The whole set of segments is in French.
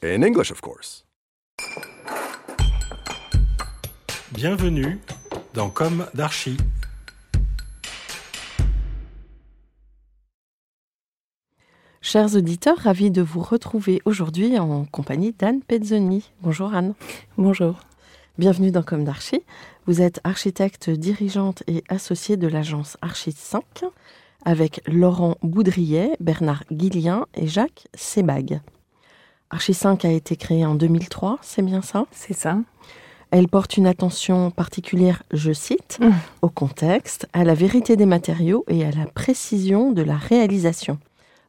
In English, of course. Bienvenue dans Comme d'Archi. Chers auditeurs, ravis de vous retrouver aujourd'hui en compagnie d'Anne Pezzoni. Bonjour Anne. Bonjour. Bienvenue dans Comme d'Archi. Vous êtes architecte dirigeante et associée de l'agence Archi 5 avec Laurent Boudrier, Bernard Guillien et Jacques Sebag. Archi 5 a été créée en 2003, c'est bien ça? C'est ça. Elle porte une attention particulière, je cite, Mmh. au contexte, à la vérité des matériaux et à la précision de la réalisation.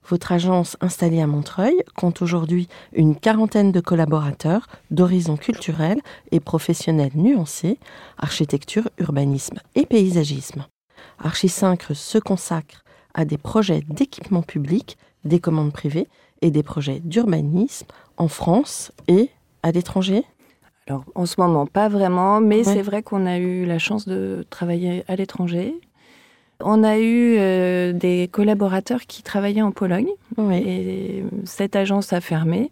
Votre agence installée à Montreuil compte aujourd'hui une quarantaine de collaborateurs d'horizons culturels et professionnels nuancés, architecture, urbanisme et paysagisme. Archi 5 se consacre à des projets d'équipement public, des commandes privées et des projets d'urbanisme en France et à l'étranger? Alors, en ce moment, pas vraiment, mais Ouais. c'est vrai qu'on a eu la chance de travailler à l'étranger. On a eu euh, des collaborateurs qui travaillaient en Pologne Oui. et cette agence a fermé.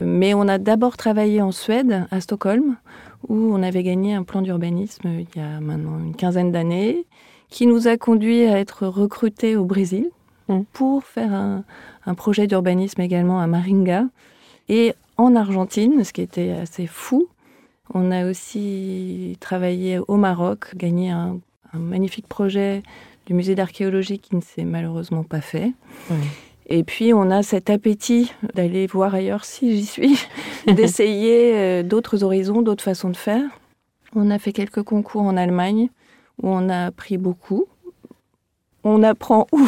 Mais on a d'abord travaillé en Suède, à Stockholm, où on avait gagné un plan d'urbanisme il y a maintenant une quinzaine d'années, qui nous a conduit à être recrutés au Brésil Mm. pour faire un, un projet d'urbanisme également à Maringa. Et en Argentine, ce qui était assez fou, on a aussi travaillé au Maroc, gagné un, un magnifique projet du musée d'archéologie qui ne s'est malheureusement pas fait. Oui. Et puis, on a cet appétit d'aller voir ailleurs, si j'y suis, d'essayer euh, d'autres horizons, d'autres façons de faire. On a fait quelques concours en Allemagne où on a appris beaucoup. On apprend où,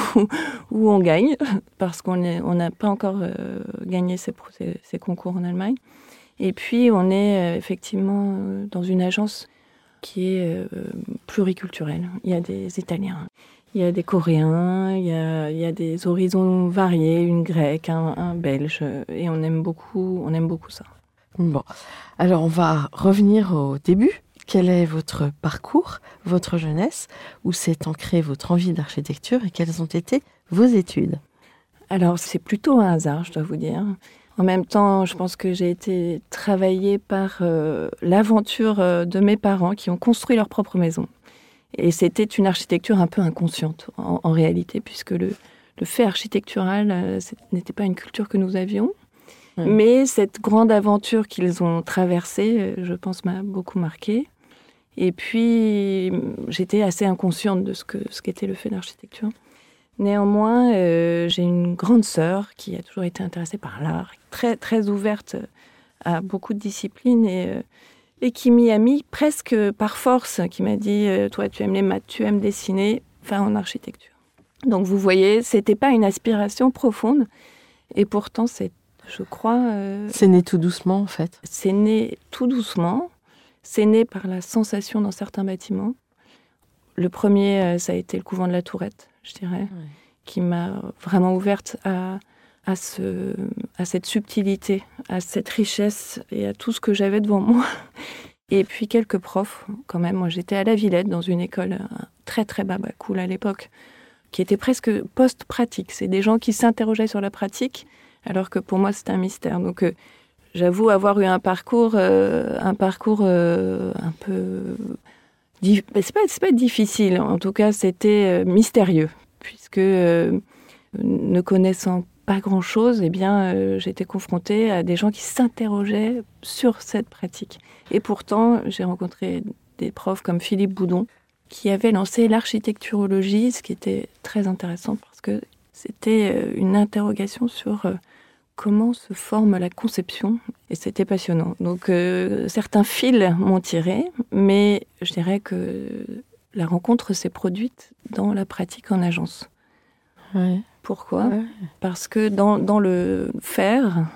où on gagne, parce qu'on n'a pas encore euh, gagné ces, concours en Allemagne. Et puis, on est euh, effectivement euh, dans une agence qui est pluriculturelle. Il y a des Italiens, il y a des Coréens, il y a, il y a des horizons variés, une grecque, un, un belge, et on aime beaucoup, on aime beaucoup ça. Bon, alors on va revenir au début. Quel est votre parcours, votre jeunesse, où s'est ancrée votre envie d'architecture et quelles ont été vos études? Alors, c'est plutôt un hasard, je dois vous dire. En même temps, je pense que j'ai été travaillée par euh, l'aventure euh, de mes parents qui ont construit leur propre maison. Et c'était une architecture un peu inconsciente, en, en réalité, puisque le, le fait architectural euh, ce n'était pas une culture que nous avions. Mais cette grande aventure qu'ils ont traversée, euh, je pense, m'a beaucoup marquée. Et puis, j'étais assez inconsciente de ce que ce qu'était le fait d'architecture. Néanmoins, euh, j'ai une grande sœur qui a toujours été intéressée par l'art, très, très ouverte à beaucoup de disciplines et, euh, et qui m'y a mis presque par force, qui m'a dit euh, Toi, tu aimes les maths, tu aimes dessiner, va en architecture. Donc, vous voyez, c'était pas une aspiration profonde et pourtant, c'est, je crois, C'est né tout doucement en fait. c'est né tout doucement. C'est né par la sensation dans certains bâtiments. Le premier, euh, ça a été le couvent de la Tourette, je dirais, Ouais. qui m'a vraiment ouverte à, à, ce, à cette subtilité, à cette richesse et à tout ce que j'avais devant moi. Et puis quelques profs, quand même. Moi, j'étais à la Villette, dans une école euh, très, très baba cool à l'époque, qui était presque post-pratique. C'est des gens qui s'interrogeaient sur la pratique, alors que pour moi, c'était un mystère. Donc, euh, j'avoue avoir eu un parcours, euh, un parcours euh, un peu. ben, C'est pas, pas difficile, en tout cas, c'était euh, mystérieux, puisque ne connaissant pas grand-chose, eh bien, j'étais confrontée à des gens qui s'interrogeaient sur cette pratique. Et pourtant, j'ai rencontré des profs comme Philippe Boudon, qui avait lancé l'architecturologie, ce qui était très intéressant parce que c'était une interrogation sur comment se forme la conception, et c'était passionnant. Donc, certains fils m'ont tiré, mais je dirais que la rencontre s'est produite dans la pratique en agence. Pourquoi? Parce que dans, le faire,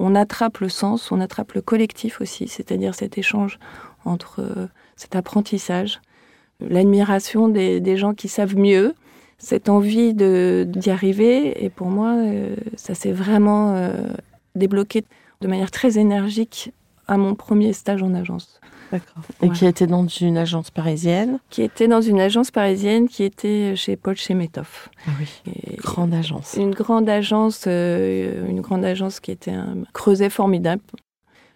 on attrape le sens, on attrape le collectif aussi, c'est-à-dire cet échange entre euh, cet apprentissage, l'admiration des, gens qui savent mieux, cette envie d'y arriver. Et pour moi, euh, ça s'est vraiment euh, débloqué de manière très énergique à mon premier stage en agence. Et qui était dans une agence parisienne Qui était dans une agence parisienne qui était chez Paul Chemetov. Ah oui. grande agence. Une grande agence, euh, une grande agence qui était un creuset formidable,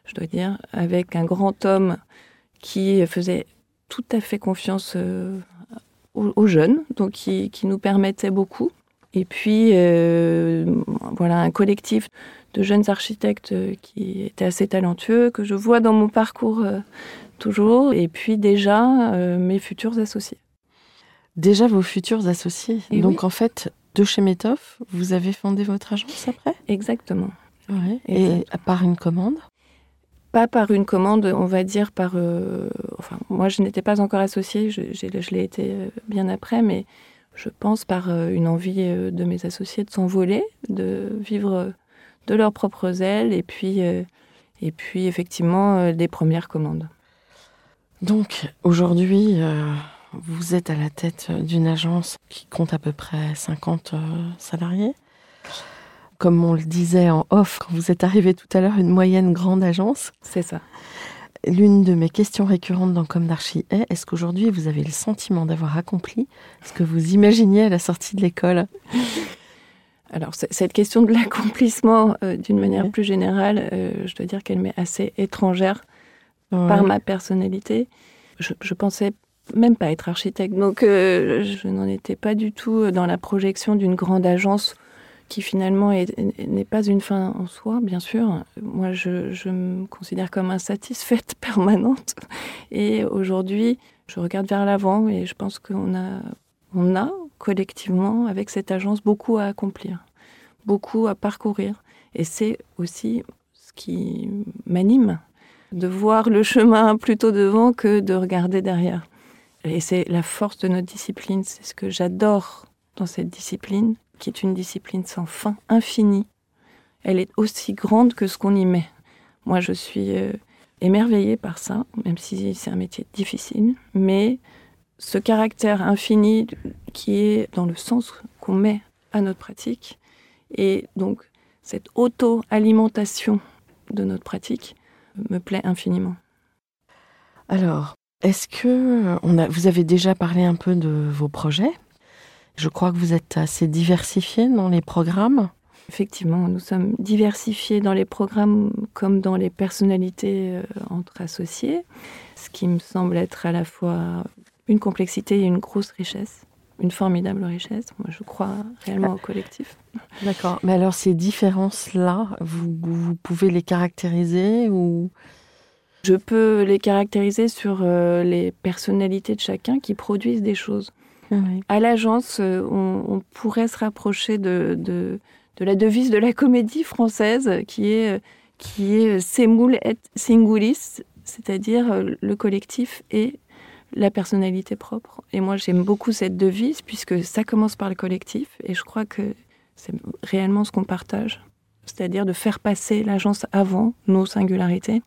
je dois dire, avec un grand homme qui faisait tout à fait confiance euh, aux, jeunes, donc qui, qui, nous permettait beaucoup. Et puis, euh, voilà, un collectif de jeunes architectes qui étaient assez talentueux, que je vois dans mon parcours toujours, et puis déjà euh, mes futurs associés. Déjà vos futurs associés. Donc en fait, de chez Métoff, vous avez fondé votre agence après? Exactement. Et par une commande? Pas par une commande, on va dire par... Euh, enfin, moi je n'étais pas encore associée, je, l'ai été euh, bien après, mais je pense par une envie de mes associés de s'envoler, de vivre de leurs propres ailes, et puis, et puis effectivement des premières commandes. Donc aujourd'hui, euh, vous êtes à la tête d'une agence qui compte à peu près 50 euh, salariés? Comme on le disait en off quand vous êtes arrivé tout à l'heure, une moyenne grande agence. C'est ça. L'une de mes questions récurrentes dans Comme d'Archie est est-ce qu'aujourd'hui vous avez le sentiment d'avoir accompli ce que vous imaginiez à la sortie de l'école? Alors, cette question de l'accomplissement, euh, d'une manière plus générale, je dois dire qu'elle m'est assez étrangère par ma personnalité. Je, je, pensais même pas être architecte, donc euh, je n'en étais pas du tout dans la projection d'une grande agence qui finalement n'est pas une fin en soi, bien sûr. Moi, je, me considère comme insatisfaite permanente. Et aujourd'hui, je regarde vers l'avant et je pense qu'on a, on a collectivement, avec cette agence, beaucoup à accomplir, beaucoup à parcourir. Et c'est aussi ce qui m'anime de voir le chemin plutôt devant que de regarder derrière. Et c'est la force de notre discipline, c'est ce que j'adore dans cette discipline, qui est une discipline sans fin, infinie. Elle est aussi grande que ce qu'on y met. Moi, je suis euh, émerveillée par ça, même si c'est un métier difficile, mais ce caractère infini qui est dans le sens qu'on met à notre pratique, et donc cette auto-alimentation de notre pratique, me plaît infiniment. Alors, est-ce que a, vous avez déjà parlé un peu de vos projets? Je crois que vous êtes assez diversifié dans les programmes. Effectivement, nous sommes diversifiés dans les programmes comme dans les personnalités euh, entre associés, ce qui me semble être à la fois une complexité et une grosse richesse une formidable richesse. Moi, je crois réellement au collectif. D'accord. Mais alors, ces différences-là, vous, pouvez les caractériser ou? Je peux les caractériser sur euh, les personnalités de chacun qui produisent des choses. À l'agence, euh, on, pourrait se rapprocher de, la devise de la comédie française qui est, qui est semul et singulis, c'est-à-dire le collectif et la personnalité propre. Et moi, j'aime beaucoup cette devise puisque ça commence par le collectif et je crois que c'est réellement ce qu'on partage. C'est-à-dire de faire passer l'agence avant nos singularités,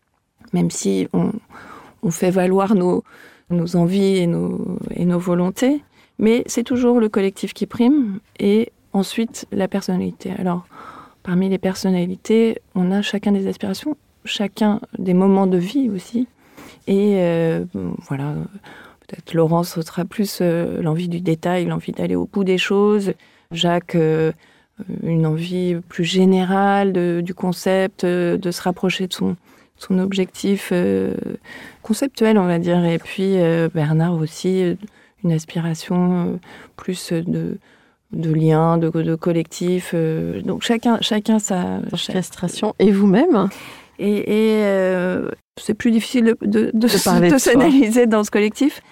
même si on, fait valoir nos, nos envies et nos, et nos volontés. Mais c'est toujours le collectif qui prime et ensuite la personnalité. Alors, parmi les personnalités, on a chacun des aspirations, chacun des moments de vie aussi. Et euh, voilà, peut-être Laurence sera plus euh, l'envie du détail, l'envie d'aller au bout des choses. Jacques, euh, une envie plus générale du concept, de se rapprocher de son, son objectif conceptuel, on va dire. Et puis Bernard aussi, une aspiration plus de de liens, de, de collectifs. euh, donc chacun, chacun sa. Orchestration. Et vous-même Et, et, euh, c'est plus difficile de, de, de, s'analyser dans ce collectif.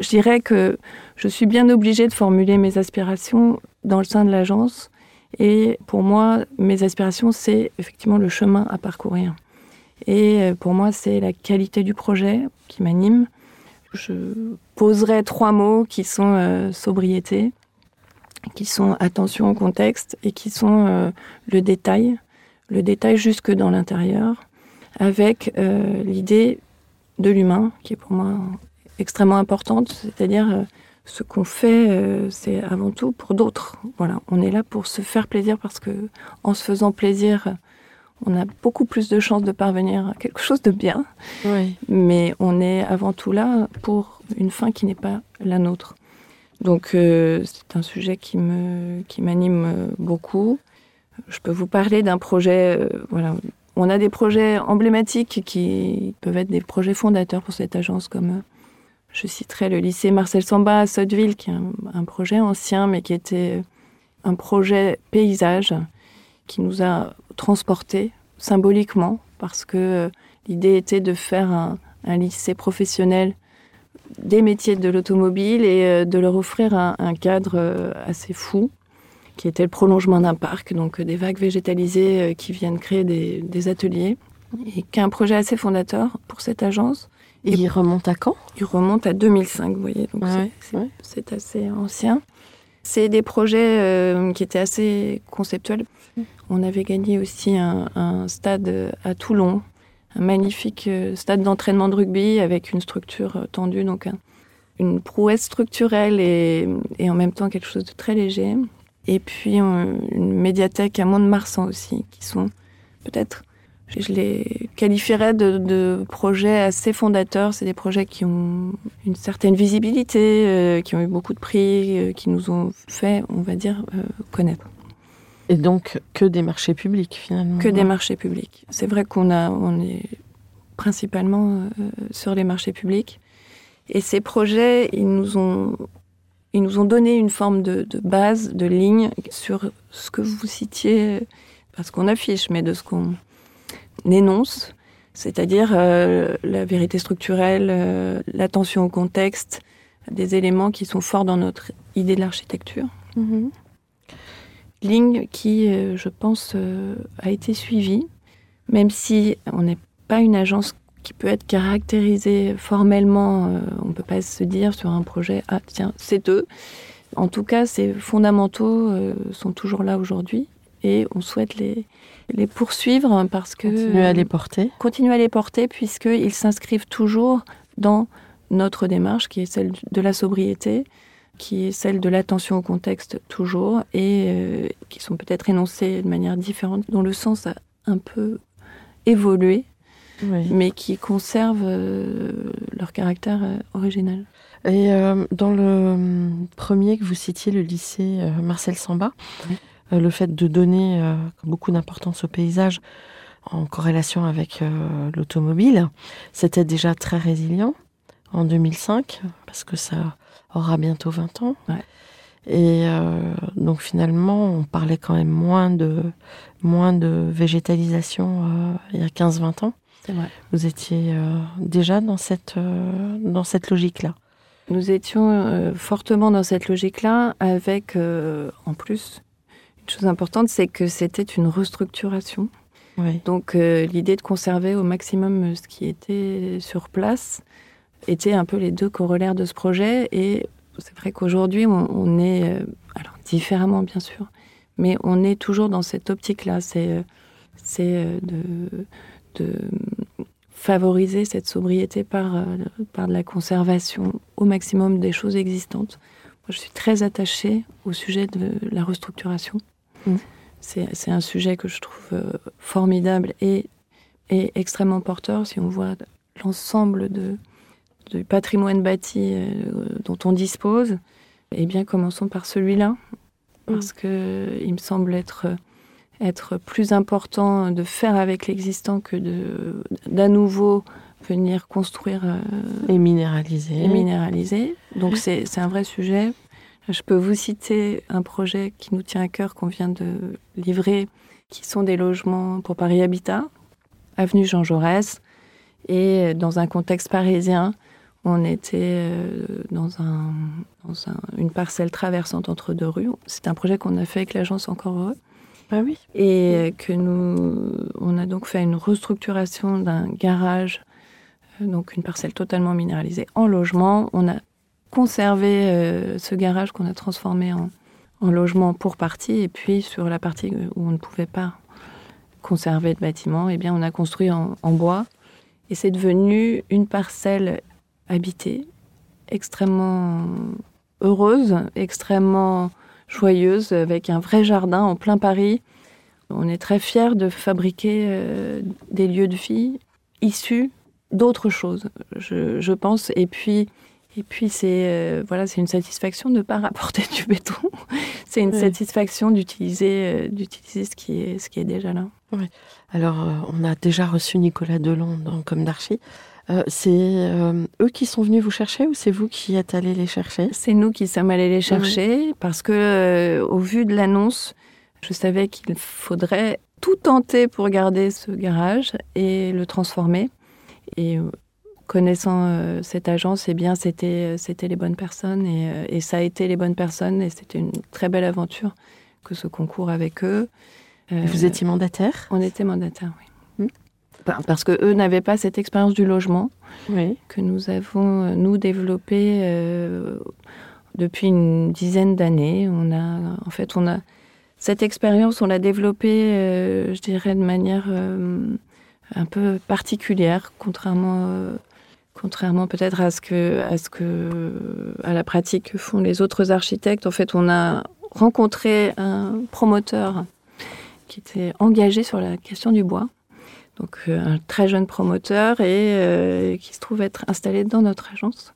Je dirais que je suis bien obligée de formuler mes aspirations dans le sein de l'agence. Et pour moi, mes aspirations, c'est effectivement le chemin à parcourir. Et euh, pour moi, c'est la qualité du projet qui m'anime. Je poserai trois mots qui sont euh, sobriété, qui sont attention au contexte et qui sont euh, le détail, le détail jusque dans l'intérieur, avec euh, l'idée de l'humain qui est pour moi extrêmement importante, c'est-à-dire ce qu'on fait, c'est avant tout pour d'autres. Voilà, on est là pour se faire plaisir parce que en se faisant plaisir, on a beaucoup plus de chances de parvenir à quelque chose de bien Oui. mais on est avant tout là pour une fin qui n'est pas la nôtre. Donc euh, c'est un sujet qui me qui m'anime euh, beaucoup. Je peux vous parler d'un projet. euh, voilà, on a des projets emblématiques qui peuvent être des projets fondateurs pour cette agence, comme je citerai le lycée Marcel Samba à Sotteville, qui est un, projet ancien, mais qui était un projet paysage qui nous a transportés symboliquement, parce que l'idée était de faire un lycée professionnel des métiers de l'automobile et euh, de leur offrir un, un cadre euh, assez fou, qui était le prolongement d'un parc, donc euh, des vagues végétalisées qui viennent créer des, des ateliers, et qui est un projet assez fondateur pour cette agence. Et il remonte à quand? Il remonte à 2005, vous voyez, donc c'est- Ouais, c'est ouais. c'est assez ancien. C'est des projets euh, qui étaient assez conceptuels. On avait gagné aussi un, un stade à Toulon, un magnifique euh, stade d'entraînement de rugby avec une structure euh, tendue, donc un- une prouesse structurelle et, en même temps quelque chose de très léger. Et puis euh, une médiathèque à Mont-de-Marsan aussi, qui sont peut-être, je, les qualifierais de, projets assez fondateurs. C'est des projets qui ont une certaine visibilité, qui ont eu beaucoup de prix, qui nous ont fait, on va dire, connaître. Et donc que des marchés publics finalement. Que des marchés publics. C'est vrai qu'on a, on est principalement euh, sur les marchés publics. Et ces projets, ils nous ont, ils nous ont donné une forme de, de base, de ligne sur ce que vous citiez, pas ce qu'on affiche, mais de ce qu'on énonce, c'est-à-dire euh, la vérité structurelle, euh, l'attention au contexte, des éléments qui sont forts dans notre idée de l'architecture Mhm. Ligne qui, euh, je pense, euh, a été suivie, même si on n'est pas une agence qui peut être caractérisée formellement, euh, on ne peut pas se dire sur un projet, ah tiens, c'est eux. En tout cas, ces fondamentaux sont toujours là aujourd'hui et on souhaite les, les poursuivre parce que... Continuer à les porter. continuer à les porter puisqu'ils s'inscrivent toujours dans notre démarche qui est celle de la sobriété, qui est celle de l'attention au contexte toujours et euh, qui sont peut-être énoncés de manière différente, dont le sens a un peu évolué, Oui. mais qui conservent euh, leur caractère euh, original. Et euh, dans le premier que vous citiez, le lycée Marcel Samba, Oui. le fait de donner beaucoup d'importance au paysage en corrélation avec euh, l'automobile, c'était déjà très résilient en 2005, parce que ça aura bientôt 20 ans. Ouais. Et euh, donc finalement, on parlait quand même moins de, moins de végétalisation euh, il y a 15-20 ans. Vrai. Vous étiez euh, déjà dans cette, dans cette logique-là. Nous étions fortement dans cette logique-là, avec en plus une chose importante, c'est que c'était une restructuration. Oui. Donc l'idée de conserver au maximum ce qui était sur place était un peu les deux corollaires de ce projet. Et c'est vrai qu'aujourd'hui, on, on est, euh, alors différemment bien sûr, mais on est toujours dans cette optique-là. C'est euh, euh, de, de favoriser cette sobriété par, euh, par de la conservation au maximum des choses existantes. Moi, je suis très attachée au sujet de la restructuration. Mm. C'est c'est un sujet que je trouve euh, formidable et, et extrêmement porteur si on voit l'ensemble de, du patrimoine bâti euh, dont on dispose. Eh bien, commençons par celui-là, parce que il me semble être, être plus important de faire avec l'existant que de d'à nouveau venir construire euh, Et minéralisé. et minéraliser. Donc c'est c'est un vrai sujet. Je peux vous citer un projet qui nous tient à cœur, qu'on vient de livrer, qui sont des logements pour Paris Habitat, avenue Jean Jaurès, et dans un contexte parisien, on était euh, dans, un, dans un, une parcelle traversante entre deux rues. C'est un projet qu'on a fait avec l'agence Encore Heureux. Ah oui. Et que nous, on a donc fait une restructuration d'un garage, euh, donc une parcelle totalement minéralisée, en logement. On a conservé euh, ce garage qu'on a transformé en, en, logement pour partie, et puis sur la partie où on ne pouvait pas conserver de bâtiment, eh bien on a construit en, en bois. Et c'est devenu une parcelle habitée, extrêmement heureuse, extrêmement joyeuse, avec un vrai jardin en plein Paris. On est très fiers de fabriquer euh, des lieux de vie issus d'autres choses, je, je, pense. Et puis, et puis c'est euh, voilà, c'est une satisfaction de ne pas rapporter du béton. c'est une oui. satisfaction d'utiliser euh, d'utiliser ce qui est ce qui est déjà là. Oui. Alors, on a déjà reçu Nicolas Delon dans Comme d'Archie. Euh, c'est euh, eux qui sont venus vous chercher ou c'est vous qui êtes allés les chercher? C'est nous qui sommes allés les chercher parce que, euh, au vu de l'annonce, je savais qu'il faudrait tout tenter pour garder ce garage et le transformer. Et connaissant cette agence, eh bien, c'était c'était les bonnes personnes et, et, ça a été les bonnes personnes et c'était une très belle aventure que ce concours avec eux. Vous étiez mandataire? On était mandataire, oui. Parce que eux n'avaient pas cette expérience du logement oui. que nous avons euh, nous développé euh, depuis une dizaine d'années. On a en fait on a cette expérience, on l'a développée, euh, je dirais, de manière euh, un peu particulière, contrairement, contrairement peut-être à ce que, à ce que, à la pratique que font les autres architectes. En fait, on a rencontré un promoteur qui était engagé sur la question du bois donc euh, un très jeune promoteur et euh, qui se trouve être installé dans notre agence.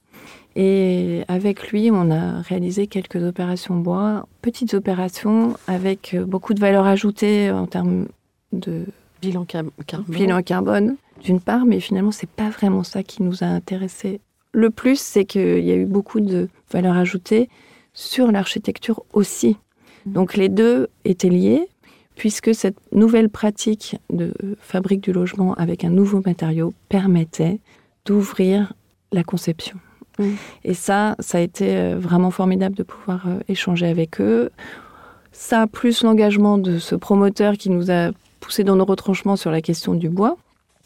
Et avec lui, on a réalisé quelques opérations bois, petites opérations avec euh, beaucoup de valeur ajoutée en termes de bilan, carbone. bilan carbone, d'une part, mais finalement, c'est pas vraiment ça qui nous a intéressé. Le plus, c'est qu'il y a eu beaucoup de valeur ajoutée sur l'architecture aussi. Donc les deux étaient liés, puisque cette nouvelle pratique de fabrique du logement avec un nouveau matériau permettait d'ouvrir la conception. Mmh. Et ça, ça a été euh, vraiment formidable de pouvoir euh, échanger avec eux. Ça, plus l'engagement de ce promoteur qui nous a poussé dans nos retranchements sur la question du bois.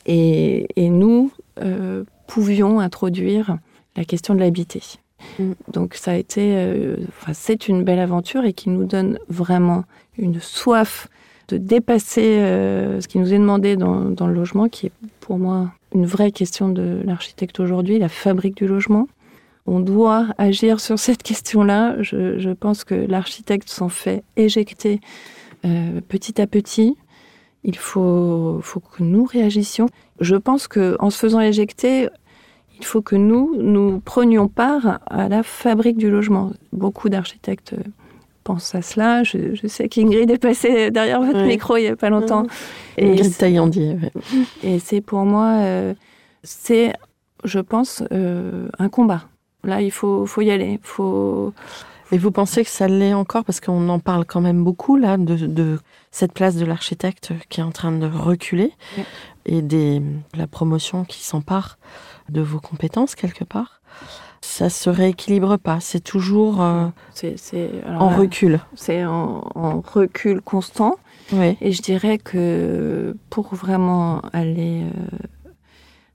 Et, et nous euh, pouvions introduire la question de l'habiter. Mmh. Donc ça a été, euh, enfin, c'est une belle aventure et qui nous donne vraiment une soif de dépasser euh, ce qui nous est demandé dans, le logement, qui est pour moi une vraie question de l'architecte aujourd'hui, la fabrique du logement. On doit agir sur cette question-là. Je, je, pense que l'architecte s'en fait éjecter euh, petit à petit. Il faut, faut que nous réagissions. Je pense qu'en se faisant éjecter, il faut que nous, nous prenions part à la fabrique du logement. Beaucoup d'architectes pense à cela. Je, je sais qu'Ingrid est passée derrière votre micro il n'y a pas longtemps. Ingrid Taillandier. Ouais. Et c'est pour moi, euh, c'est, je pense, euh, un combat. Là, il faut, faut y aller. Faut... Et vous pensez que ça l'est encore? Parce qu'on en parle quand même beaucoup, là, de, de cette place de l'architecte qui est en train de reculer et des, la promotion qui s'empare de vos compétences, quelque part ça se rééquilibre pas. C'est toujours euh, c est, c est, alors, en recul. C'est en, en, recul constant. Oui. Et je dirais que pour vraiment aller, euh,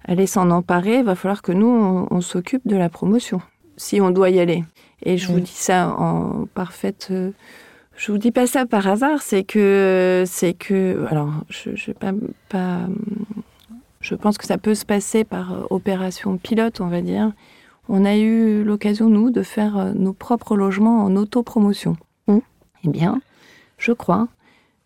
aller s'en emparer, il va falloir que nous, on, on s'occupe de la promotion, si on doit y aller. Et je oui. vous dis ça en parfaite... Euh, je vous dis pas ça par hasard, c'est que... c'est que Alors, je ne vais pas... pas je pense que ça peut se passer par opération pilote, on va dire on a eu l'occasion, nous, de faire euh, nos propres logements en autopromotion. Mmh. Eh bien, je crois,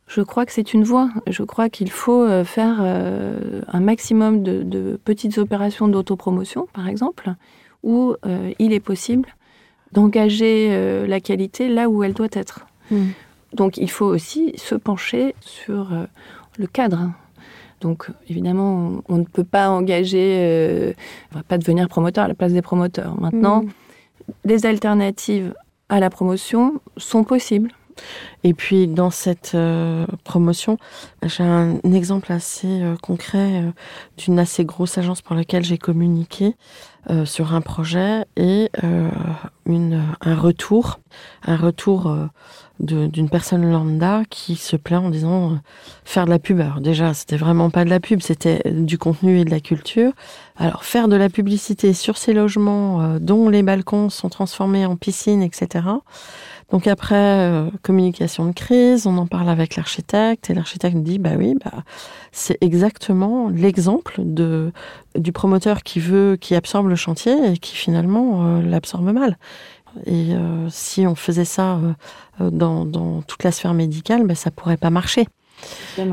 je crois que c'est une voie. Je crois qu'il faut euh, faire euh, un maximum de, de petites opérations d'autopromotion, par exemple, où il est possible d'engager la qualité là où elle doit être. Mmh. Donc, il faut aussi se pencher sur le cadre donc évidemment, on, ne peut pas engager, euh, on va pas devenir promoteur à la place des promoteurs. Maintenant, mmh. les alternatives à la promotion sont possibles. Et puis dans cette euh, promotion, j'ai un, exemple assez euh, concret euh, d'une assez grosse agence pour laquelle j'ai communiqué sur un projet et une, un retour, un retour d'une personne lambda qui se plaint en disant faire de la pub. Alors déjà, c'était vraiment pas de la pub, c'était du contenu et de la culture. Alors faire de la publicité sur ces logements dont les balcons sont transformés en piscine, etc. Donc après, euh, communication de crise, on en parle avec l'architecte et l'architecte nous dit, bah oui, bah, c'est exactement l'exemple de, du promoteur qui veut, qui absorbe le chantier et qui finalement euh, l'absorbe mal. Et euh, si on faisait ça dans, dans, toute la sphère médicale, bah, ça pourrait pas marcher.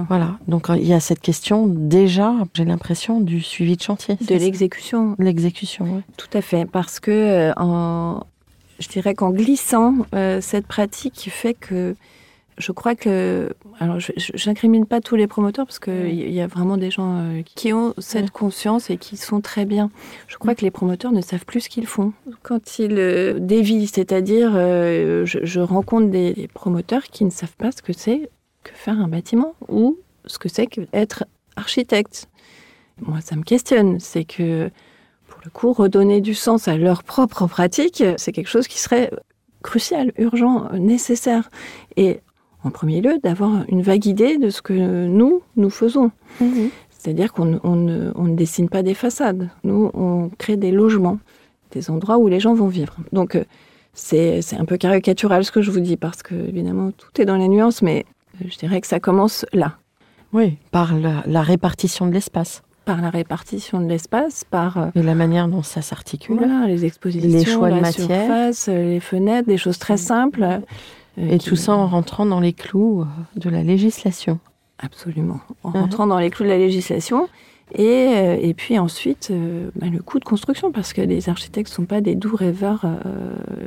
Voilà. Donc il y a cette question déjà, j'ai l'impression, du suivi de chantier. De l'exécution. L'exécution, oui. Tout à fait. Parce que en, je dirais qu'en glissant euh, cette pratique qui fait que je crois que, alors je n'incrimine pas tous les promoteurs parce qu'il y a vraiment des gens euh, qui ont cette conscience et qui sont très bien. Je crois que les promoteurs ne savent plus ce qu'ils font quand ils euh, dévient, c'est-à-dire je, rencontre des promoteurs qui ne savent pas ce que c'est que faire un bâtiment ou ce que c'est qu'être architecte. Moi, ça me questionne. C'est que le coup, redonner du sens à leur propre pratique, c'est quelque chose qui serait crucial, urgent, nécessaire. Et en premier lieu, d'avoir une vague idée de ce que nous, nous faisons. Mhm. C'est-à-dire qu'on ne, dessine pas des façades. Nous, on crée des logements, des endroits où les gens vont vivre. Donc, euh, c'est un peu caricatural ce que je vous dis, parce que, évidemment, tout est dans la nuance, mais euh, je dirais que ça commence là. Oui, par la répartition de l'espace par la répartition de l'espace, par euh, la manière dont ça s'articule, les expositions, les choix de matière, surface, euh, les fenêtres, des choses très simples. Euh, et tout ça en rentrant dans les clous de la législation. Absolument, en uh-huh. rentrant dans les clous de la législation. Et, et puis ensuite, bah, le coût de construction, parce que les architectes ne sont pas des doux rêveurs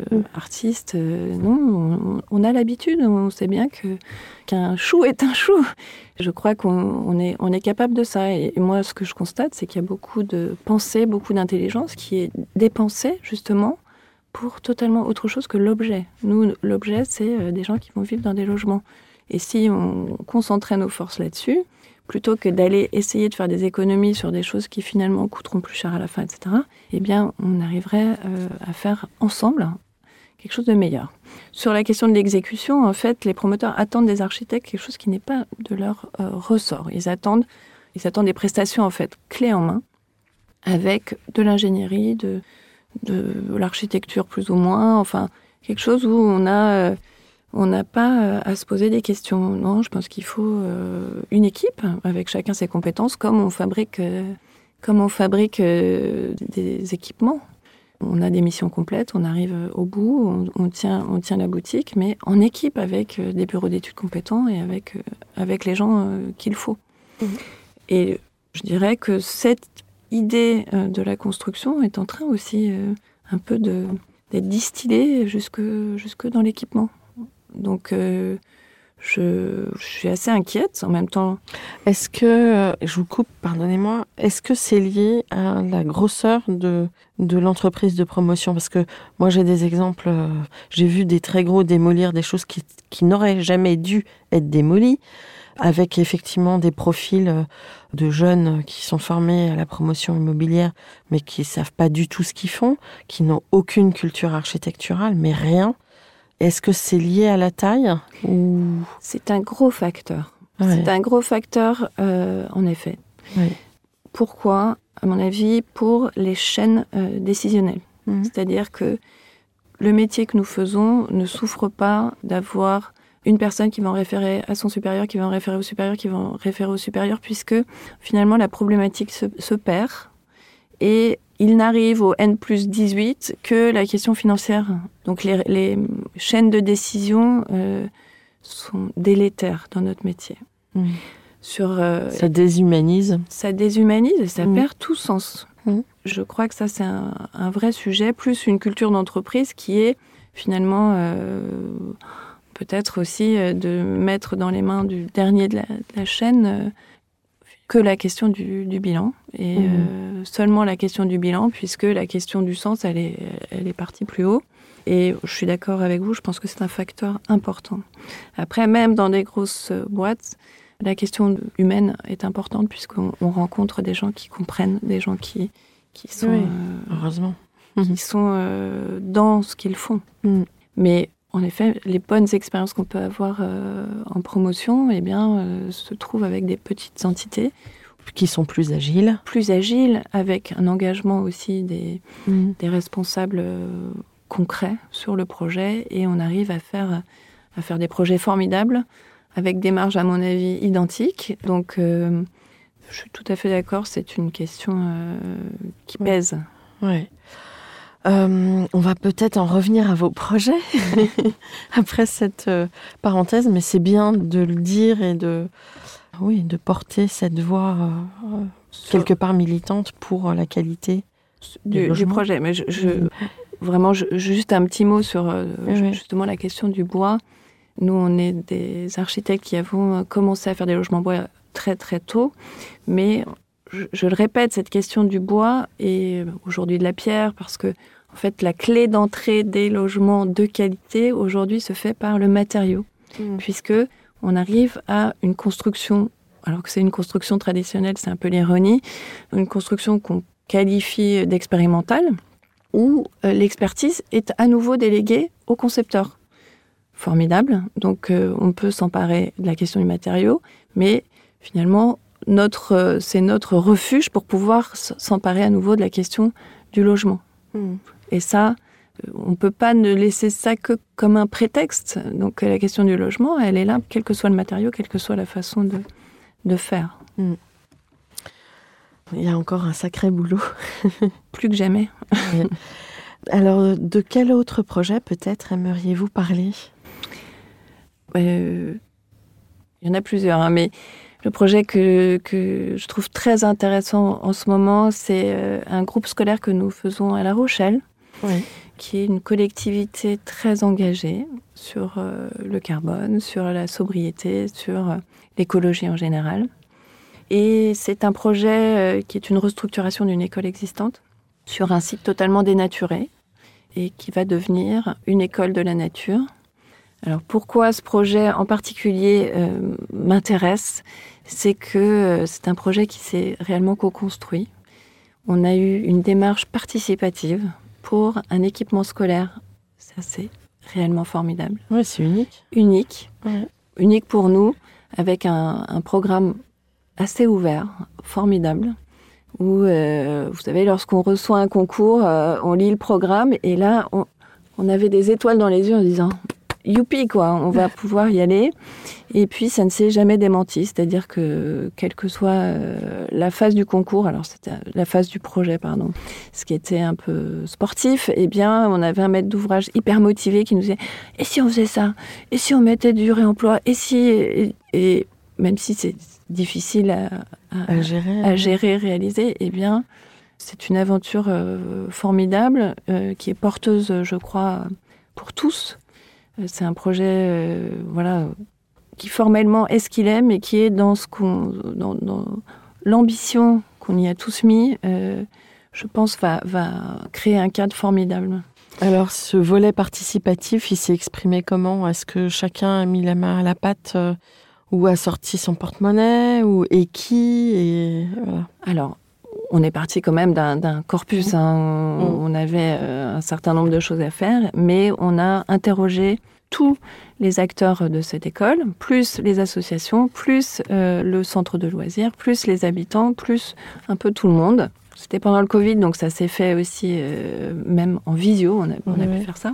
mm. artistes. non, on, a l'habitude, on sait bien que qu'un chou est un chou. Je crois qu'on est, on est capable de ça. Et moi, ce que je constate, c'est qu'il y a beaucoup de pensée, beaucoup d'intelligence qui est dépensée justement pour totalement autre chose que l'objet. Nous, l'objet, c'est euh, des gens qui vont vivre dans des logements. Et si on concentrait nos forces là-dessus, plutôt que d'aller essayer de faire des économies sur des choses qui finalement coûteront plus cher à la fin, etc., eh bien, on arriverait euh, à faire ensemble quelque chose de meilleur. Sur la question de l'exécution, en fait, les promoteurs attendent des architectes quelque chose qui n'est pas de leur euh, ressort. Ils attendent, ils attendent des prestations en fait clés en main, avec de l'ingénierie, de, de l'architecture plus ou moins, enfin quelque chose où on a euh, on n'a pas euh, à se poser des questions. Non, je pense qu'il faut une équipe avec chacun ses compétences, comme on fabrique, comme on fabrique des équipements on a des missions complètes, on arrive au bout, on, tient, on tient la boutique, mais en équipe avec euh, des bureaux d'études compétents et avec, euh, avec les gens euh, qu'il faut. Mmh. Et je dirais que cette idée de la construction est en train aussi un peu d'être distillée jusque, jusque dans l'équipement. Donc, je, suis assez inquiète en même temps. Est-ce que, euh, je vous coupe, pardonnez-moi, est-ce que c'est lié à la grosseur de, de l'entreprise de promotion? Parce que moi j'ai des exemples, euh, j'ai vu des très gros démolir des choses qui, qui n'auraient jamais dû être démolies, avec effectivement des profils euh, de jeunes qui sont formés à la promotion immobilière, mais qui savent pas du tout ce qu'ils font, qui n'ont aucune culture architecturale, mais rien. Est-ce que c'est lié à la taille ou... C'est un gros facteur. C'est un gros facteur, euh, en effet. Pourquoi? À mon avis, pour les chaînes euh, décisionnelles. Mhm. C'est-à-dire que le métier que nous faisons ne souffre pas d'avoir une personne qui va en référer à son supérieur, qui va en référer au supérieur, qui va en référer au supérieur, puisque finalement la problématique se, se perd. Et il n'arrive au N plus 18 que la question financière. Donc les, chaînes de décision euh, sont délétères dans notre métier. Mmh. Sur, euh, ça déshumanise. Ça déshumanise et ça mmh. perd tout sens. Mmh. Je crois que ça, c'est un, vrai sujet, plus une culture d'entreprise qui est finalement euh, peut-être aussi de mettre dans les mains du dernier de la chaîne que la question du, bilan et mmh. euh, seulement la question du bilan puisque la question du sens elle est, elle est partie plus haut Et je suis d'accord avec vous, je pense que c'est un facteur important. Après, même dans des grosses boîtes, la question humaine est importante puisqu'on rencontre des gens qui comprennent, des gens qui, qui sont, oui, heureusement. qui sont euh, dans ce qu'ils font. Mm. Mais en effet, les bonnes expériences qu'on peut avoir euh, en promotion, eh bien, euh, se trouvent avec des petites entités Qui sont plus agiles. plus agiles, avec un engagement aussi des, Mm. des responsables euh, concrets sur le projet, et on arrive à faire, à faire des projets formidables avec des marges, à mon avis, identiques. Donc, euh, je suis tout à fait d'accord, c'est une question euh, qui Ouais. pèse. Ouais. Euh, on va peut-être en revenir à vos projets après cette euh, parenthèse, mais c'est bien de le dire et de, oui, de porter cette voix euh, quelque part militante pour la qualité du, du projet. Mais je, je- vraiment, je- juste un petit mot sur euh, oui. justement la question du bois. Nous, on est des architectes qui avons commencé à faire des logements bois très très tôt, mais je, je le répète, cette question du bois et aujourd'hui de la pierre, parce que en fait, la clé d'entrée des logements de qualité aujourd'hui se fait par le matériau, puisque on arrive à une construction, alors que c'est une construction traditionnelle, c'est un peu l'ironie, une construction qu'on qualifie d'expérimentale, où euh, l'expertise est à nouveau déléguée au concepteur. Formidable. Donc, euh, on peut s'emparer de la question du matériau, mais finalement, notre, euh, c'est notre refuge pour pouvoir s'emparer à nouveau de la question du logement. Mm. Et ça, euh, on ne peut pas ne laisser ça que comme un prétexte. Donc, la question du logement, elle est là, quel que soit le matériau, quelle que soit la façon de, de faire. Il y a encore un sacré boulot. Plus que jamais. Alors, de quel autre projet peut-être aimeriez-vous parler? Euh, il y en a plusieurs, hein, mais le projet que, que je trouve très intéressant en ce moment, c'est euh, un groupe scolaire que nous faisons à La Rochelle, Oui. qui est une collectivité très engagée sur euh, le carbone, sur la sobriété, sur euh, l'écologie en général. Et c'est un projet qui est une restructuration d'une école existante sur un site totalement dénaturé et qui va devenir une école de la nature. Alors pourquoi ce projet en particulier euh, m'intéresse C'est que euh, c'est un projet qui s'est réellement co-construit. On a eu une démarche participative pour un équipement scolaire. Ça, c'est réellement formidable. Oui, c'est unique. Unique, Ouais. unique pour nous, avec un, un programme assez ouvert, formidable, où, euh, vous savez, lorsqu'on reçoit un concours, euh, on lit le programme, et là, on, on avait des étoiles dans les yeux en disant youpi quoi, on va pouvoir y aller. Et puis ça ne s'est jamais démenti, c'est-à-dire que quelle que soit euh, la phase du concours, alors c'était la phase du projet pardon, ce qui était un peu sportif, eh bien on avait un maître d'ouvrage hyper motivé qui nous disait et si on faisait ça, et si on mettait du réemploi, et si et, et même si c'est difficile à, à- À gérer. à gérer, réaliser, eh bien, c'est une aventure euh, formidable euh, qui est porteuse, je crois, pour tous. C'est un projet, euh, voilà, qui formellement est ce qu'il est, mais qui est dans ce qu'on, dans, dans l'ambition qu'on y a tous mis. euh, je pense va va créer un cadre formidable. Alors, ce volet participatif, il s'est exprimé comment? Est-ce que chacun a mis la main à la pâte euh, ou a sorti son porte-monnaie ou et qui et voilà. Alors, on est parti quand même d'un corpus. hein. On, on avait euh, un certain nombre de choses à faire, mais on a interrogé tous les acteurs de cette école, plus les associations, plus euh, le centre de loisirs, plus les habitants, plus un peu tout le monde. C'était pendant le Covid, donc ça s'est fait aussi euh, même en visio, on a, on a Ouais. pu faire ça.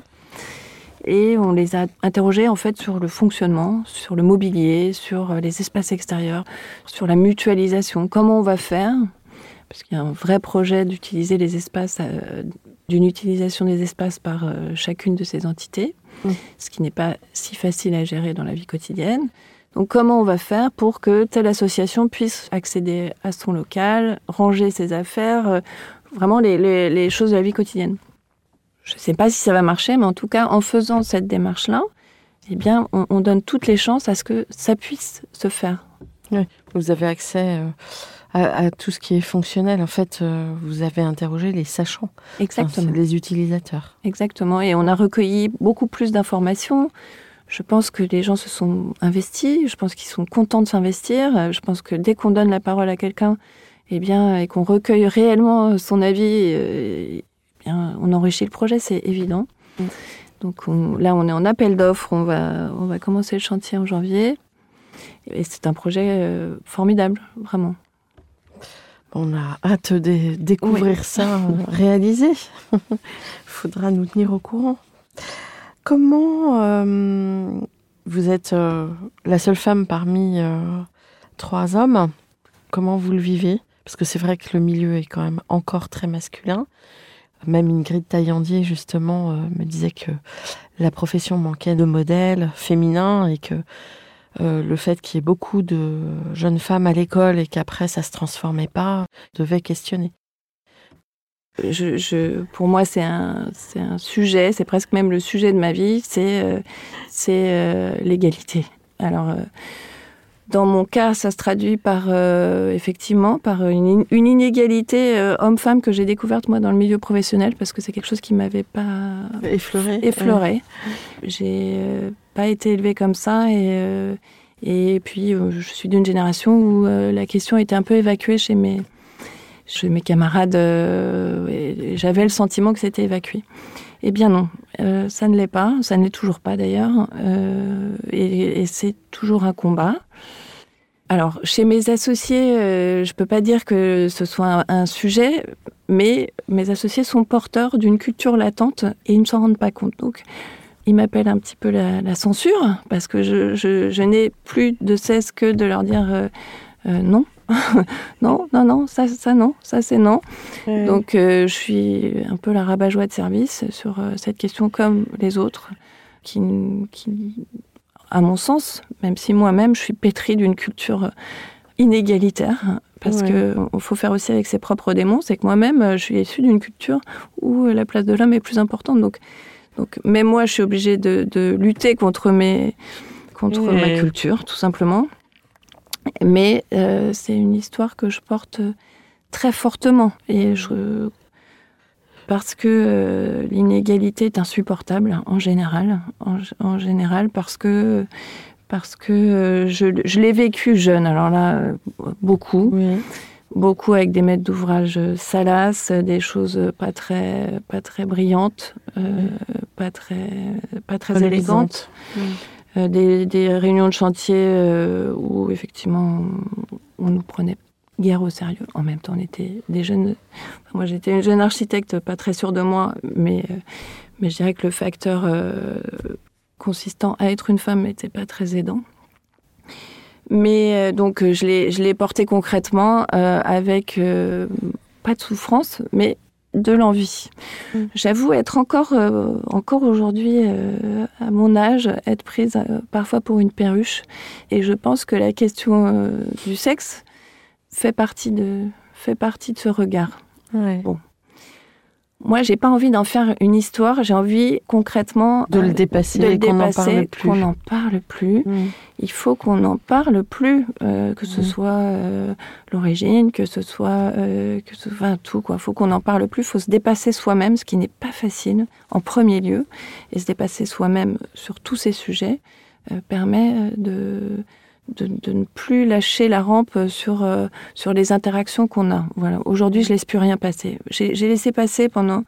Et on les a interrogés en fait sur le fonctionnement, sur le mobilier, sur les espaces extérieurs, sur la mutualisation. Comment on va faire Parce qu'il y a un vrai projet d'utiliser les espaces, euh, d'une utilisation des espaces par euh, chacune de ces entités, Mm. ce qui n'est pas si facile à gérer dans la vie quotidienne. Donc comment on va faire pour que telle association puisse accéder à son local, ranger ses affaires, euh, vraiment les, les- les choses de la vie quotidienne? Je ne sais pas si ça va marcher, mais en tout cas, en faisant cette démarche-là, eh bien, on, on donne toutes les chances à ce que ça puisse se faire. Vous avez accès euh, à, tout ce qui est fonctionnel. En fait, euh, vous avez interrogé les sachants, Exactement. les utilisateurs. Exactement. Et on a recueilli beaucoup plus d'informations. Je pense que les gens se sont investis. Je pense qu'ils sont contents de s'investir. Je pense que dès qu'on donne la parole à quelqu'un, eh bien, et qu'on recueille réellement son avis, eh bien, on enrichit le projet, c'est évident. Donc là, on est en appel d'offres. On va, on va commencer le chantier en janvier. Et c'est un projet euh, formidable, vraiment. On a hâte de découvrir ça réalisé. Il faudra nous tenir au courant. Comment euh, vous êtes euh, la seule femme parmi euh, trois hommes Comment vous le vivez? Parce que c'est vrai que le milieu est quand même encore très masculin. Même Ingrid Taillandier, justement, me disait que la profession manquait de modèles féminins et que euh, le fait qu'il y ait beaucoup de jeunes femmes à l'école et qu'après ça se transformait pas, devait questionner. Je, pour moi, c'est un, un, sujet, c'est presque même le sujet de ma vie, c'est euh, euh, l'égalité. Alors, dans mon cas, ça se traduit par effectivement par une, inégalité homme-femme que j'ai découverte moi dans le milieu professionnel parce que c'est quelque chose qui m'avait pas effleuré. effleuré. J'ai pas été élevée comme ça et euh, et puis euh, je suis d'une génération où euh, la question était un peu évacuée chez mes chez mes camarades. J'avais le sentiment que c'était évacué. Eh bien non, ça ne l'est pas, ça ne l'est toujours pas d'ailleurs, et, et c'est toujours un combat. Alors, chez mes associés, je peux pas dire que ce soit un, un, sujet, mais mes associés sont porteurs d'une culture latente et ils ne s'en rendent pas compte. Donc, il m'appelle un petit peu la, censure, parce que je, n'ai plus de cesse que de leur dire euh, euh, non. non, non, non, ça, ça non, ça c'est non. Donc euh, je suis un peu la rabat-joie de service sur cette question comme les autres, qui, qui, à mon sens, même si moi-même je suis pétrie d'une culture inégalitaire, parce qu'il faut faire aussi avec ses propres démons, c'est que moi-même je suis issue d'une culture où la place de l'homme est plus importante. Donc donc même moi, je suis obligée de, lutter contre mes contre ma culture, tout simplement. Mais euh, c'est une histoire que je porte très fortement et je parce que euh, l'inégalité est insupportable en général, en, général parce que parce que euh, je, je l'ai vécu jeune. Alors là, beaucoup. Oui beaucoup avec des maîtres d'ouvrage salaces, des choses pas très, pas très brillantes, euh, pas très, pas très élégantes. Euh, des, des, réunions de chantier où effectivement on, nous prenait guère au sérieux. En même temps, on était des jeunes. moi, j'étais une jeune architecte, pas très sûre de moi, mais mais je dirais que le facteur consistant à être une femme n'était pas très aidant. Mais euh, donc euh, je l'ai porté concrètement euh, avec pas de souffrance, mais de l'envie. Mm. J'avoue être encore encore aujourd'hui à mon âge être prise parfois pour une perruche et je pense que la question du sexe fait partie de fait partie de ce regard. Ouais. Bon. Moi, j'ai pas envie d'en faire une histoire. J'ai envie concrètement de le euh, dépasser, de le dépasser, qu'on n'en parle plus. Mm. Il faut qu'on n'en parle plus, euh, que ce mm. soit euh, l'origine, que ce soit que ce tout quoi. Il faut qu'on n'en parle plus. Il faut se dépasser soi-même, ce qui n'est pas facile en premier lieu, et se dépasser soi-même sur tous ces sujets permet de de, ne plus lâcher la rampe sur, euh, sur les interactions qu'on a. Voilà. Aujourd'hui, je laisse plus rien passer. J'ai laissé passer pendant,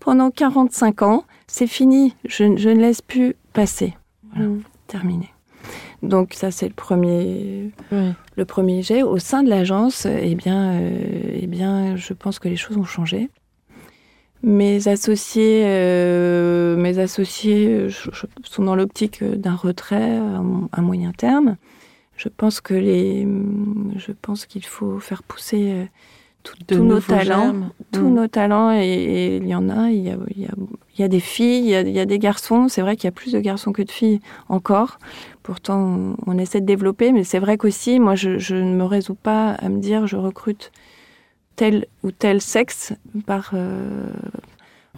pendant 45 ans. C'est fini. Je, je, ne laisse plus passer. Voilà. Mm. Terminé. Donc ça, c'est le premier, le premier jet. Au sein de l'agence, eh bien, euh, eh bien, je pense que les choses ont changé. Mes associés, euh, mes associés sont dans l'optique d'un retrait à, moyen terme. Je pense que les, je pense qu'il faut faire pousser euh, tous nos talents, tous mm. nos talents, et, il y en a. Il y a, il y a, des filles, il y a, il y a des garçons. C'est vrai qu'il y a plus de garçons que de filles encore. Pourtant, on, essaie de développer, mais c'est vrai qu'aussi, moi, je, je, ne me résous pas à me dire, je recrute tel ou tel sexe par. Euh,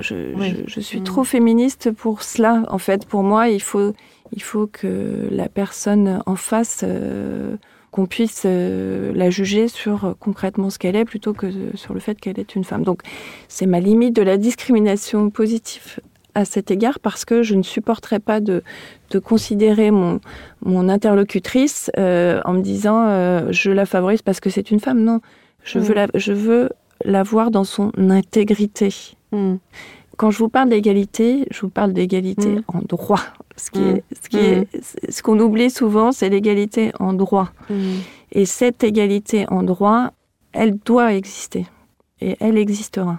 je, je, suis mm. trop féministe pour cela. En fait, pour moi, il faut il faut que la personne en face euh, qu'on puisse euh, la juger sur euh, concrètement ce qu'elle est plutôt que sur le fait qu'elle est une femme. Donc c'est ma limite de la discrimination positive à cet égard parce que je ne supporterais pas de, de considérer mon, mon interlocutrice euh, en me disant je la favorise parce que c'est une femme. Non, je, veux, la, je veux la voir dans son intégrité. Mm. Quand je vous parle d'égalité, je vous parle d'égalité mm. en droit. Ce qui est, ce qui est, ce qu'on oublie souvent, c'est l'égalité en droit. Et cette égalité en droit, elle doit exister. Et elle existera.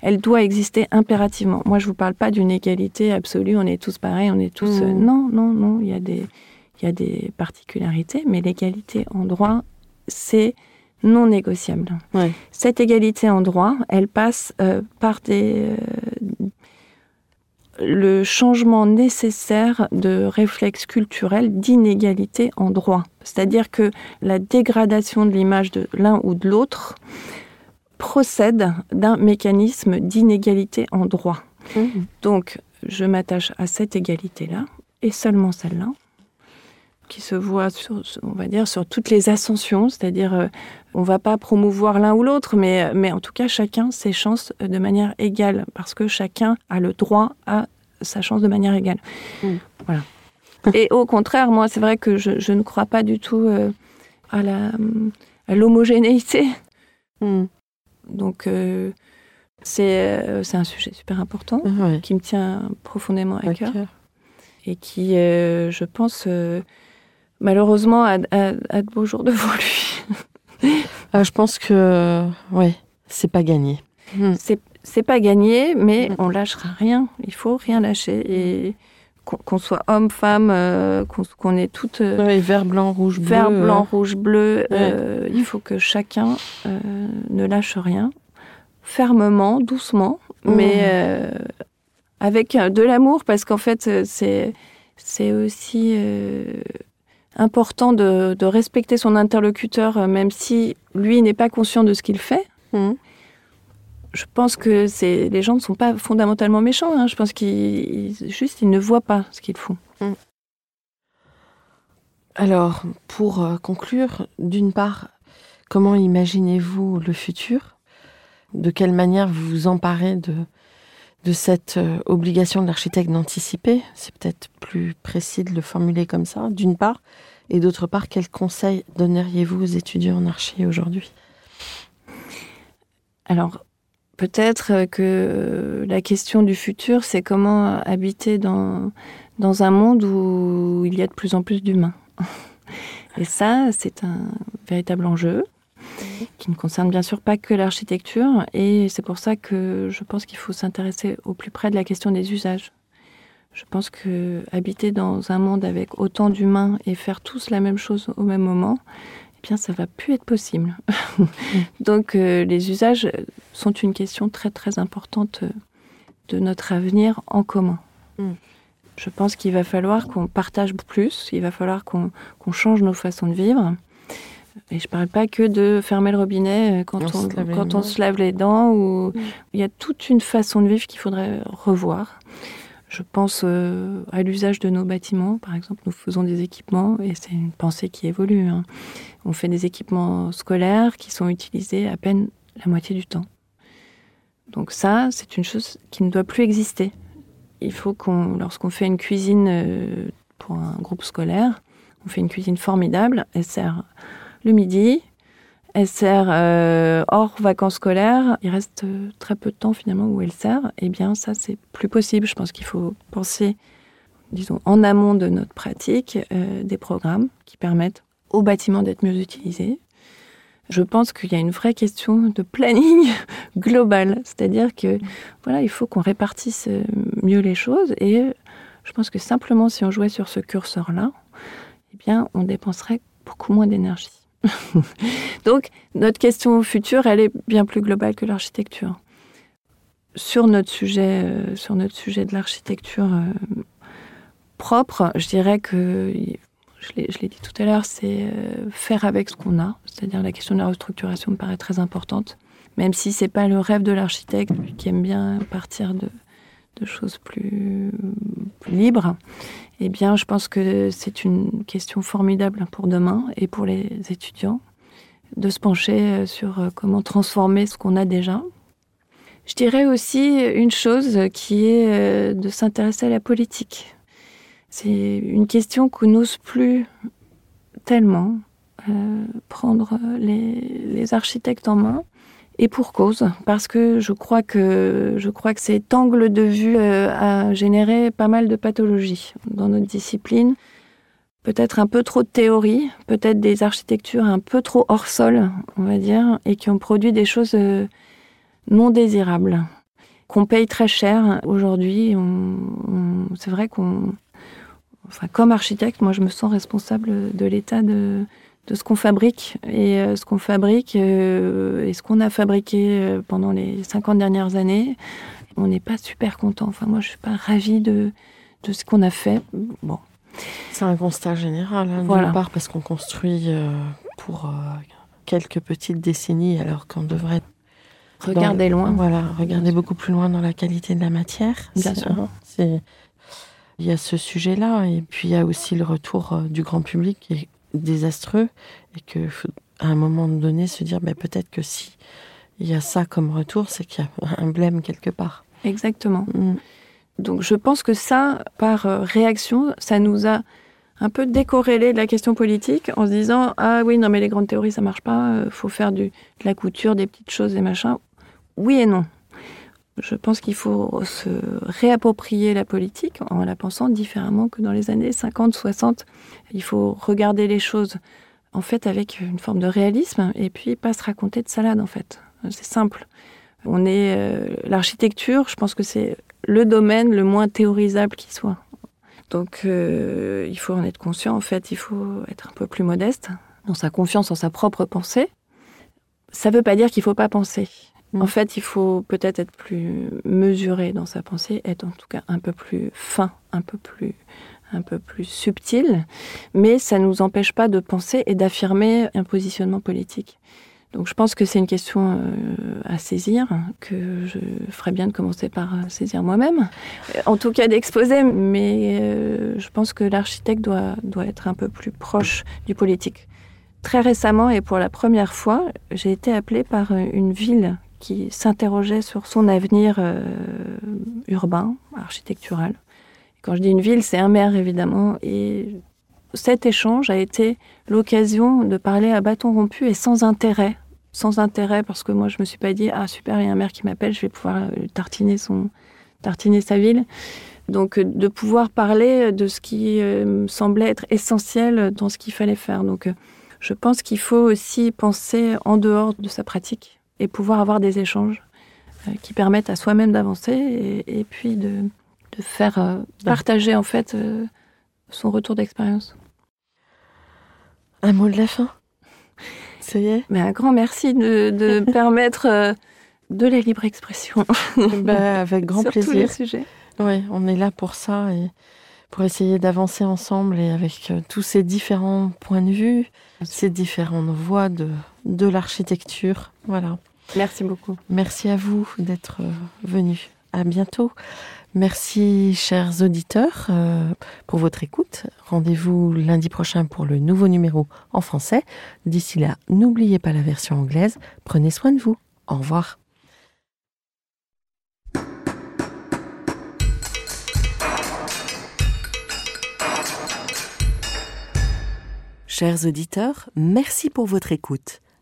Elle doit exister impérativement. Moi, je vous parle pas d'une égalité absolue, on est tous pareils, on est tous... Non, non, non, il y a des, il y a des particularités, mais l'égalité en droit, c'est non négociable. Cette égalité en droit, elle passe euh, par des, euh, le changement nécessaire de réflexe culturel d'inégalité en droit. C'est-à-dire que la dégradation de l'image de l'un ou de l'autre procède d'un mécanisme d'inégalité en droit. Mmh. Donc, je m'attache à cette égalité-là, et seulement celle-là, qui se voit sur, on va dire, sur toutes les ascensions, c'est-à-dire euh, on va pas promouvoir l'un ou l'autre, mais, mais en tout cas chacun ses chances de manière égale, parce que chacun a le droit à sa chance de manière égale. Mm. Voilà. Et au contraire, moi, c'est vrai que je, je, ne crois pas du tout euh, à la à l'homogénéité. Mm. Donc euh, c'est c'est un sujet super important qui me tient profondément à cœur et qui, je pense malheureusement, a, de beaux jours devant lui. Ah, je pense que, ouais, c'est pas gagné. Hmm. C'est pas gagné, mais hmm. on lâchera rien. Il faut rien lâcher. Et qu'on soit homme, femme, euh, qu'on ait toutes. Euh, vert, blanc, rouge, bleu. Vert, blanc, euh. rouge, bleu. il faut que chacun ne lâche rien. Fermement, doucement, hmm. mais avec de l'amour, parce qu'en fait, c'est c'est aussi important de, respecter son interlocuteur, euh, même si lui n'est pas conscient de ce qu'il fait. Mmh. Je pense que c'est les gens ne sont pas fondamentalement méchants. Hein. Je pense qu'ils juste ils ne voient pas ce qu'ils font. Mmh. Alors, pour euh, conclure, d'une part, comment imaginez-vous le futur? De quelle manière vous vous emparez de, de cette euh, obligation de l'architecte d'anticiper C'est peut-être plus précis de le formuler comme ça, d'une part. Et d'autre part, quels conseils donneriez-vous aux étudiants en archi aujourd'hui? Alors, peut-être que la question du futur, c'est comment habiter dans, dans un monde où il y a de plus en plus d'humains. Et ça, c'est un véritable enjeu qui ne concerne bien sûr pas que l'architecture. Et c'est pour ça que je pense qu'il faut s'intéresser au plus près de la question des usages. Je pense que habiter dans un monde avec autant d'humains et faire tous la même chose au même moment, eh bien, ça va plus être possible. Donc, euh, les usages sont une question très très importante de notre avenir en commun. Mm. Je pense qu'il va falloir qu'on partage plus, il va falloir qu'on change nos façons de vivre. Et je ne parle pas que de fermer le robinet euh, quand on, quand on se lave les dents. Ou... Mm. Il y a toute une façon de vivre qu'il faudrait revoir. Je pense euh, à l'usage de nos bâtiments, par exemple. Nous faisons des équipements et c'est une pensée qui évolue. Hein. On fait des équipements scolaires qui sont utilisés à peine la moitié du temps. Donc ça, c'est une chose qui ne doit plus exister. Il faut qu'on, lorsqu'on fait une cuisine euh, pour un groupe scolaire, on fait une cuisine formidable. Elle sert le midi, elle sert euh, hors vacances scolaires. Il reste euh, très peu de temps finalement où elle sert. Eh bien, ça, c'est plus possible. Je pense qu'il faut penser, disons, en amont de notre pratique, euh, des programmes qui permettent aux bâtiments d'être mieux utilisés. Je pense qu'il y a une vraie question de planning global. C'est-à-dire que, voilà, il faut qu'on répartisse mieux les choses. Et je pense que simplement, si on jouait sur ce curseur-là, eh bien, on dépenserait beaucoup moins d'énergie. Donc, notre question future, elle est bien plus globale que l'architecture. Sur notre sujet, euh, sur notre sujet de l'architecture euh, propre, je dirais que, je l'ai dit tout à l'heure, c'est euh, faire avec ce qu'on a. C'est-à-dire la question de la restructuration me paraît très importante. Même si c'est pas le rêve de l'architecte qui aime bien partir de, de choses plus, libres, eh bien, je pense que c'est une question formidable pour demain et pour les étudiants de se pencher sur comment transformer ce qu'on a déjà. Je dirais aussi une chose qui est de s'intéresser à la politique. C'est une question qu'on n'ose plus tellement euh, prendre les, architectes en main. Et pour cause, parce que je crois que je crois que cet angle de vue euh, a généré pas mal de pathologies dans notre discipline. Peut-être un peu trop de théorie, peut-être des architectures un peu trop hors sol, on va dire, et qui ont produit des choses euh, non désirables, qu'on paye très cher aujourd'hui. c'est vrai qu'on enfin, comme architecte, moi, je me sens responsable de l'état de, de ce qu'on fabrique. Et euh, ce qu'on fabrique euh, et ce qu'on a fabriqué euh, pendant les 50 dernières années, on n'est pas super content. Enfin, moi, je suis pas ravie de, de ce qu'on a fait. Bon. C'est un constat général, hein, voilà. part parce qu'on construit pour quelques petites décennies alors qu'on devrait regarder loin. Voilà, regarder beaucoup plus loin dans la qualité de la matière. Bien sûr. C'est il y a ce sujet-là, et puis il y a aussi le retour du grand public qui est désastreux, et que à un moment donné se dire, ben, peut-être que si il y a ça comme retour, c'est qu'il y a un blême quelque part. Exactement. Mm. Donc je pense que ça, par euh, réaction, ça nous a un peu décorrélé de la question politique en se disant ah oui non mais les grandes théories ça marche pas, euh, faut faire du, de la couture, des petites choses et machin. Oui et non. Je pense qu'il faut se réapproprier la politique en la pensant différemment que dans les années 50, 60. Il faut regarder les choses en fait avec une forme de réalisme et puis pas se raconter de salade en fait. C'est simple. On est euh, l'architecture, je pense que c'est le domaine le moins théorisable qui soit. Donc euh, il faut en être conscient en fait, il faut être un peu plus modeste dans sa confiance en sa propre pensée. Ça ne veut pas dire qu'il ne faut pas penser. En mm. fait, il faut peut-être être plus mesuré dans sa pensée, être en tout cas un peu plus fin, un peu plus, un peu plus subtil, mais ça ne nous empêche pas de penser et d'affirmer un positionnement politique. Donc je pense que c'est une question euh, à saisir, que je ferais bien de commencer par euh, saisir moi-même, en tout cas d'exposer, mais euh, je pense que l'architecte doit, doit être un peu plus proche du politique. Très récemment et pour la première fois, j'ai été appelée par une ville qui s'interrogeait sur son avenir euh, urbain, architectural. quand je dis une ville, c'est un maire évidemment. Et cet échange a été l'occasion de parler à bâton rompu et sans intérêt. Sans intérêt parce que moi je me suis pas dit ah super il y a un maire qui m'appelle je vais pouvoir euh, tartiner son tartiner sa ville donc euh, de pouvoir parler de ce qui me semblait être essentiel dans ce qu'il fallait faire donc je pense qu'il faut aussi penser en dehors de sa pratique et pouvoir avoir des échanges euh, qui permettent à soi-même d'avancer et, puis de, de faire euh, partager en fait euh, son retour d'expérience. Un mot de la fin? Ça y est? Mais Un grand merci de, de permettre de la libre expression. Bah, avec grand Sur plaisir. Tous les sujets. Oui, on est là pour ça et pour essayer d'avancer ensemble et avec tous ces différents points de vue, ces différentes voies de, de l'architecture. Voilà. Merci beaucoup. Merci à vous d'être euh, venus. À bientôt. Merci, chers auditeurs, euh, pour votre écoute. Rendez-vous lundi prochain pour le nouveau numéro en français. D'ici là, n'oubliez pas la version anglaise. Prenez soin de vous. Au revoir. Chers auditeurs, merci pour votre écoute.